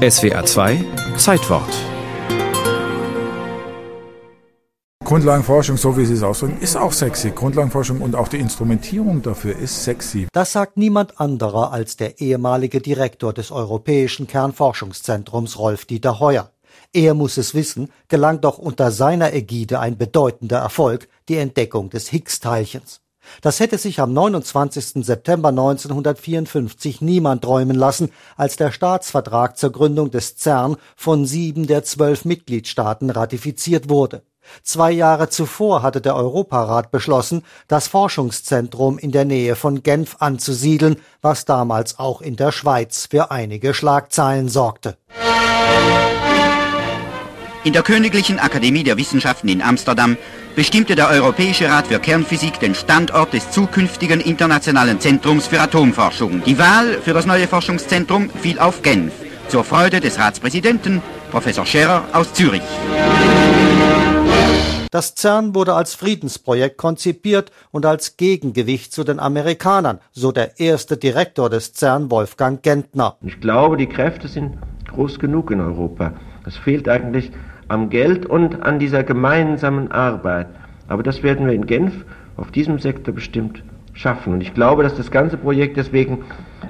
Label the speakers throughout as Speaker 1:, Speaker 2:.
Speaker 1: SWA 2 Zeitwort
Speaker 2: Grundlagenforschung, so wie Sie es ausdrücken, ist auch sexy. Grundlagenforschung und auch die Instrumentierung dafür ist sexy.
Speaker 3: Das sagt niemand anderer als der ehemalige Direktor des Europäischen Kernforschungszentrums Rolf Dieter Heuer. Er muss es wissen, gelang doch unter seiner Ägide ein bedeutender Erfolg, die Entdeckung des Higgs-Teilchens. Das hätte sich am 29. September 1954 niemand träumen lassen, als der Staatsvertrag zur Gründung des CERN von sieben der zwölf Mitgliedstaaten ratifiziert wurde. Zwei Jahre zuvor hatte der Europarat beschlossen, das Forschungszentrum in der Nähe von Genf anzusiedeln, was damals auch in der Schweiz für einige Schlagzeilen sorgte.
Speaker 4: In der Königlichen Akademie der Wissenschaften in Amsterdam bestimmte der Europäische Rat für Kernphysik den Standort des zukünftigen internationalen Zentrums für Atomforschung. Die Wahl für das neue Forschungszentrum fiel auf Genf, zur Freude des Ratspräsidenten, Professor Scherer aus Zürich.
Speaker 3: Das CERN wurde als Friedensprojekt konzipiert und als Gegengewicht zu den Amerikanern, so der erste Direktor des CERN, Wolfgang Gentner.
Speaker 5: Ich glaube, die Kräfte sind groß genug in Europa. Es fehlt eigentlich am Geld und an dieser gemeinsamen Arbeit. Aber das werden wir in Genf auf diesem Sektor bestimmt schaffen. Und ich glaube, dass das ganze Projekt deswegen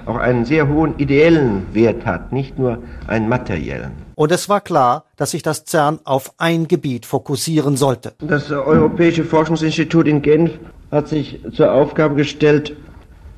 Speaker 5: auch einen sehr hohen ideellen Wert hat, nicht nur einen materiellen.
Speaker 3: Und es war klar, dass sich das CERN auf ein Gebiet fokussieren sollte.
Speaker 5: Das Europäische Forschungsinstitut in Genf hat sich zur Aufgabe gestellt,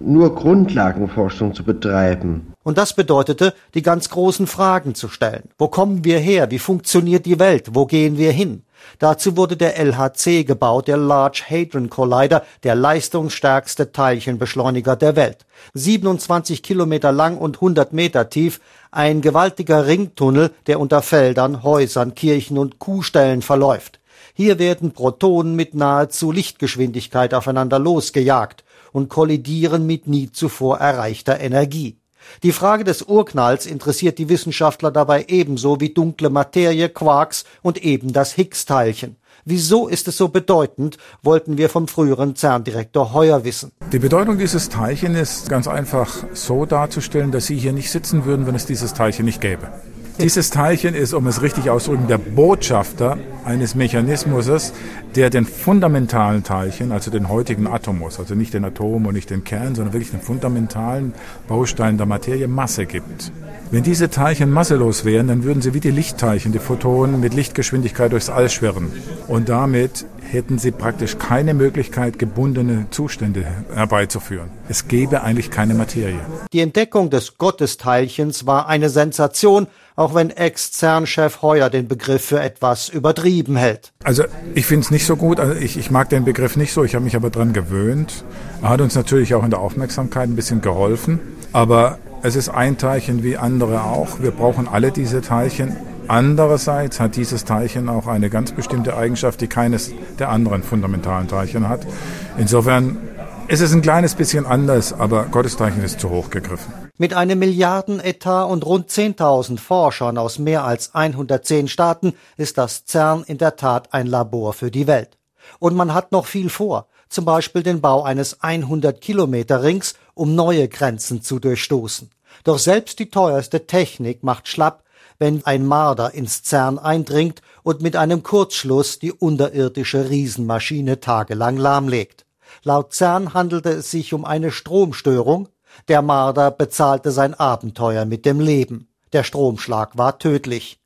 Speaker 5: nur Grundlagenforschung zu betreiben.
Speaker 3: Und das bedeutete, die ganz großen Fragen zu stellen. Wo kommen wir her? Wie funktioniert die Welt? Wo gehen wir hin? Dazu wurde der LHC gebaut, der Large Hadron Collider, der leistungsstärkste Teilchenbeschleuniger der Welt. 27 Kilometer lang und 100 Meter tief, ein gewaltiger Ringtunnel, der unter Feldern, Häusern, Kirchen und Kuhställen verläuft. Hier werden Protonen mit nahezu Lichtgeschwindigkeit aufeinander losgejagt und kollidieren mit nie zuvor erreichter Energie. Die Frage des Urknalls interessiert die Wissenschaftler dabei ebenso wie dunkle Materie, Quarks und eben das Higgs-Teilchen. Wieso ist es so bedeutend, wollten wir vom früheren CERN-Direktor Heuer wissen.
Speaker 2: Die Bedeutung dieses Teilchen ist ganz einfach so darzustellen, dass Sie hier nicht sitzen würden, wenn es dieses Teilchen nicht gäbe. Dieses Teilchen ist, um es richtig auszudrücken, der Botschafter eines Mechanismus, der den fundamentalen Teilchen, also den heutigen Atomos, also nicht den Atom und nicht den Kern, sondern wirklich den fundamentalen Baustein der Materie Masse gibt. Wenn diese Teilchen masselos wären, dann würden sie wie die Lichtteilchen, die Photonen, mit Lichtgeschwindigkeit durchs All schwirren. Und damit hätten sie praktisch keine Möglichkeit, gebundene Zustände herbeizuführen. Es gäbe eigentlich keine Materie.
Speaker 3: Die Entdeckung des Gottesteilchens war eine Sensation, auch wenn Ex-CERN-Chef Heuer den Begriff für etwas übertrieben hält.
Speaker 2: Also ich finde es nicht so gut, also ich, ich mag den Begriff nicht so, ich habe mich aber dran gewöhnt. Er hat uns natürlich auch in der Aufmerksamkeit ein bisschen geholfen, aber es ist ein Teilchen wie andere auch. Wir brauchen alle diese Teilchen. Andererseits hat dieses Teilchen auch eine ganz bestimmte Eigenschaft, die keines der anderen fundamentalen Teilchen hat. Insofern ist es ein kleines bisschen anders, aber Gottesteilchen ist zu hoch gegriffen.
Speaker 3: Mit einem Milliardenetat und rund 10.000 Forschern aus mehr als 110 Staaten ist das CERN in der Tat ein Labor für die Welt. Und man hat noch viel vor, zum Beispiel den Bau eines 100 Kilometer Rings, um neue Grenzen zu durchstoßen. Doch selbst die teuerste Technik macht schlapp, wenn ein Marder ins CERN eindringt und mit einem Kurzschluss die unterirdische Riesenmaschine tagelang lahmlegt. Laut CERN handelte es sich um eine Stromstörung. Der Marder bezahlte sein Abenteuer mit dem Leben. Der Stromschlag war tödlich.